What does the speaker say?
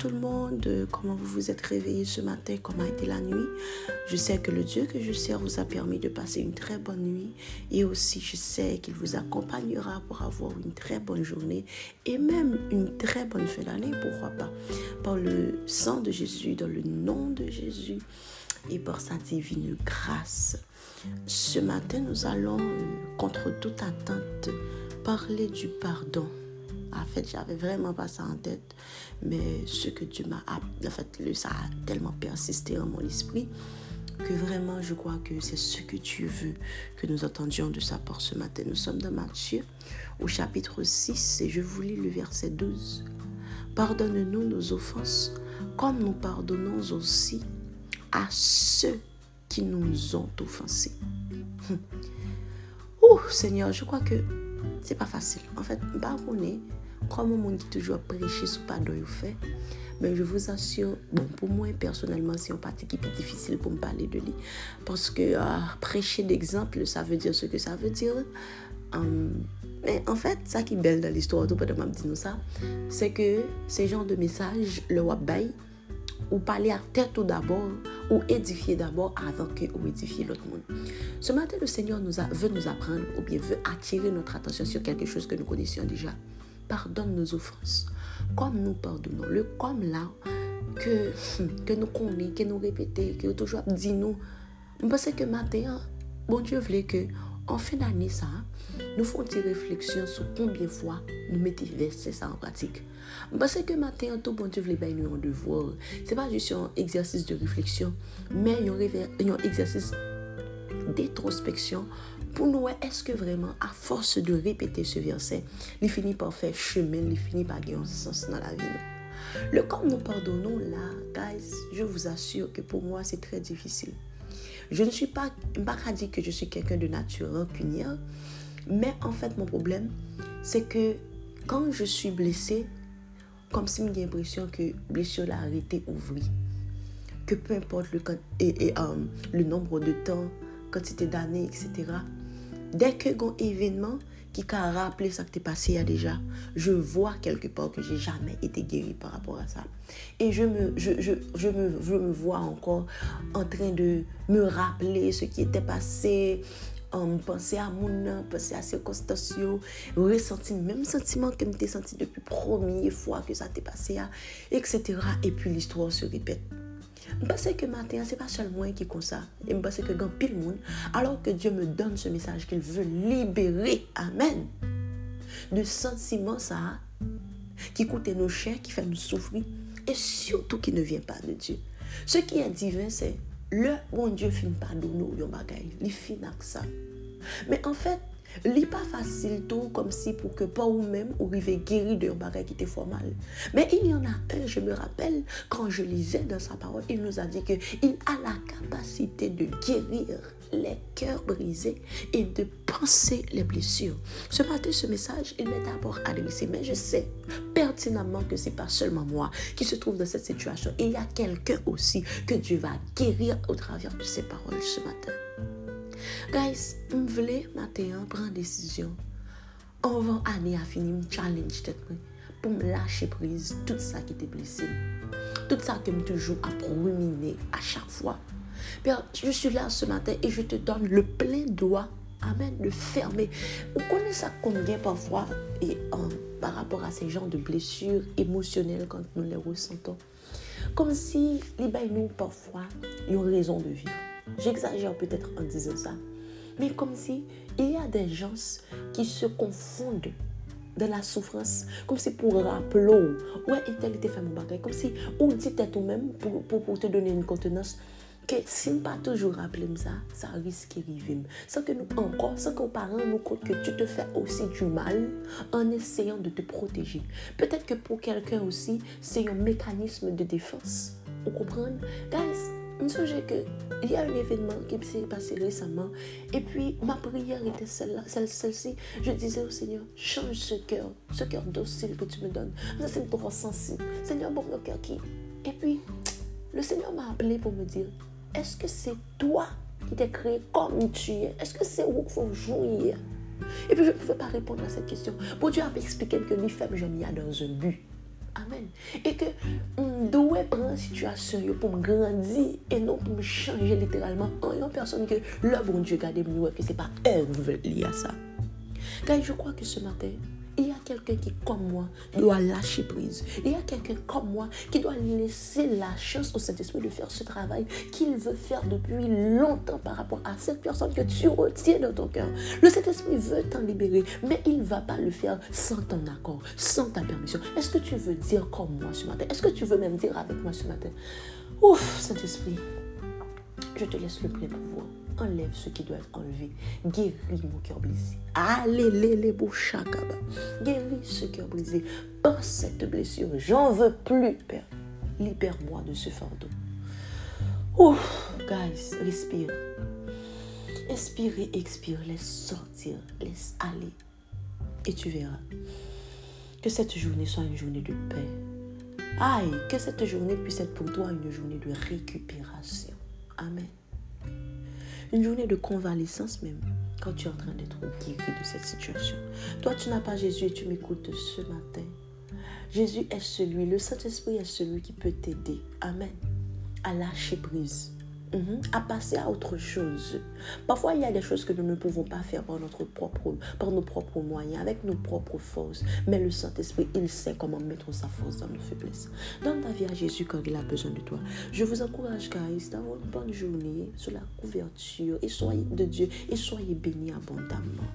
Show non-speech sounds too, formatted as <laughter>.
tout le monde, comment vous vous êtes réveillés ce matin, comment a été la nuit. Je sais que le Dieu que je sers vous a permis de passer une très bonne nuit et aussi je sais qu'il vous accompagnera pour avoir une très bonne journée et même une très bonne fin d'année, pourquoi pas. Par le sang de Jésus, dans le nom de Jésus et par sa divine grâce. Ce matin, nous allons, euh, contre toute attente, parler du pardon. En fait, j'avais vraiment pas ça en tête, mais ce que Dieu m'a, en fait, ça a tellement persisté en mon esprit que vraiment, je crois que c'est ce que tu veux que nous entendions de sa part ce matin. Nous sommes dans Matthieu, au chapitre 6, et je vous lis le verset 12. Pardonne-nous nos offenses, comme nous pardonnons aussi à ceux qui nous ont offensés. Ouh, Seigneur, je crois que Se pa fasil. En fèt, fait, mpa konè, kom moun ki toujwa preche sou pa do yon fè, men je vous assure, bon, pou mwen, personelman, se yon pati ki pi difisil pou m'pale de li. Paske euh, preche d'exemple, sa ve dire se ke sa ve dire. Um, men, en fèt, fait, sa ki bel dan l'histoire, tou pa de map di nou sa, se ke se jan de mesaj, le wap bayi, ou parler à tête tout d'abord, ou édifier d'abord avant que ou édifier l'autre monde. Ce matin, le Seigneur nous a, veut nous apprendre ou bien veut attirer notre attention sur quelque chose que nous connaissions déjà pardonne nos offenses. Comme nous pardonnons. Le comme là, que, <laughs> que nous connaissons, que nous répétons, que toujours dit nous. Je pense que maintenant, bon Dieu voulait que An fin d'anè sa, nou fon ti refleksyon sou konbyen fwa nou mette verse sa an pratik. Basè ke maten an tou bon di vle bay nou yon devor, se pa jis yon egzersis de refleksyon, men yon egzersis detrospeksyon pou nou wè eske vreman a fos de repete se verse, li fini pa fè chemen, li fini pa gen yon sens nan la vi nou. Le kom nou pardonnon la, guys, je vous assure que pou mwa se tre difficile. Je ne suis pas, pas dire que je suis quelqu'un de nature rancunière, mais en fait, mon problème, c'est que quand je suis blessée, comme si j'ai l'impression que blessure l'a arrêté ouvrir. Que peu importe le, et, et, euh, le nombre de temps, quantité d'années, etc., Dès que un événement qui a rappelé ça que t'es passé il déjà, je vois quelque part que j'ai jamais été guéri par rapport à ça. Et je me, je, je, je, me, je me vois encore en train de me rappeler ce qui était passé, en penser à mon penser à circonstances, ressentir le même sentiment que je senti depuis la première fois que ça t'est passé, etc. Et puis l'histoire se répète. Mpase ke maten, se pa chal mwen ki konsa. E mpase ke gan pil moun, alor ke Diyo me don se mesaj ki l ve libere, amen, de sentiman sa, ki koute nou chè, ki fè nou soufri, e surtout ki ne vyen pa de Diyo. Se ki yon divin, se le bon Diyo fin pa do nou yon bagay, li fin ak sa. Men en fèt, fait, n'est pas facile tout comme si pour que pas ou même ou guéri d'un bagage qui était fort mal. Mais il y en a un, je me rappelle, quand je lisais dans sa parole, il nous a dit qu'il a la capacité de guérir les cœurs brisés et de penser les blessures. Ce matin, ce message, il m'est d'abord adressé, mais je sais pertinemment que c'est pas seulement moi qui se trouve dans cette situation. Il y a quelqu'un aussi que Dieu va guérir au travers de ses paroles ce matin. Guys, m vle matin prendre décision. Avant année à finir, m challenge tête pour me lâcher prise tout ça qui était blessé. Tout ça que me toujours à ruminer à chaque fois. Père, je suis là ce matin et je te donne le plein droit Amen, de fermer. Vous connaissez ça combien parfois et par rapport à ces genres de blessures émotionnelles quand nous les ressentons? Comme si les nous parfois une raison de vivre. J'exagère peut-être en disant ça. Mais comme si il y a des gens qui se confondent de la souffrance, comme si pour rappeler, ouais, tel était fait mon bagage, comme si on dit tout même pour, pour, te donner une contenance, que si pas toujours rappeler ça, ça risque d'arriver. Sans que nous, encore, sans que nos parents nous comptent que tu te fais aussi du mal en essayant de te protéger. Peut-être que pour quelqu'un aussi, c'est un mécanisme de défense. Vous comprenez? Guys, je que qu'il y a un événement qui s'est passé récemment et puis ma prière était celle-là, celle-ci. je disais au Seigneur, change ce cœur, ce cœur docile que tu me donnes. C'est trop sensible. Seigneur, bon, le cœur qui. Et puis, le Seigneur m'a appelé pour me dire, est-ce que c'est toi qui t'es créé comme tu es? Est-ce que c'est où qu'il faut jouir? Et puis, je ne pouvais pas répondre à cette question. Pour Dieu a expliqué que les femmes, je n'y a dans un but. Amen. Et que on doit prendre situation pour me grandir et non pour me changer littéralement en une personne que le bon Dieu garde mieux que ce n'est pas œuvre liée à ça. Car je crois que ce matin, il y a quelqu'un qui, comme moi, doit lâcher prise. Il y a quelqu'un comme moi qui doit laisser la chance au Saint-Esprit de faire ce travail qu'il veut faire depuis longtemps par rapport à cette personne que tu retiens dans ton cœur. Le Saint-Esprit veut t'en libérer, mais il ne va pas le faire sans ton accord, sans ta permission. Est-ce que tu veux dire comme moi ce matin? Est-ce que tu veux même dire avec moi ce matin? Ouf, Saint-Esprit, je te laisse le plein pouvoir enlève ce qui doit être enlevé. Guéris mon cœur brisé. Allez, les, les beaux. Guéris ce cœur brisé par cette blessure. J'en veux plus, Père. Libère-moi de ce fardeau. Ouf, guys, respire. Inspire expire. Laisse sortir. Laisse aller. Et tu verras que cette journée soit une journée de paix. Aïe, que cette journée puisse être pour toi une journée de récupération. Amen. Une journée de convalescence même, quand tu es en train d'être guéri de cette situation. Toi, tu n'as pas Jésus et tu m'écoutes ce matin. Jésus est celui, le Saint-Esprit est celui qui peut t'aider. Amen. À lâcher prise. À passer à autre chose. Parfois, il y a des choses que nous ne pouvons pas faire par, notre propre, par nos propres moyens, avec nos propres forces. Mais le Saint-Esprit, il sait comment mettre sa force dans nos faiblesses. Donne ta vie à Jésus quand il a besoin de toi. Je vous encourage, guys, d'avoir une bonne journée sur la couverture et soyez de Dieu et soyez bénis abondamment.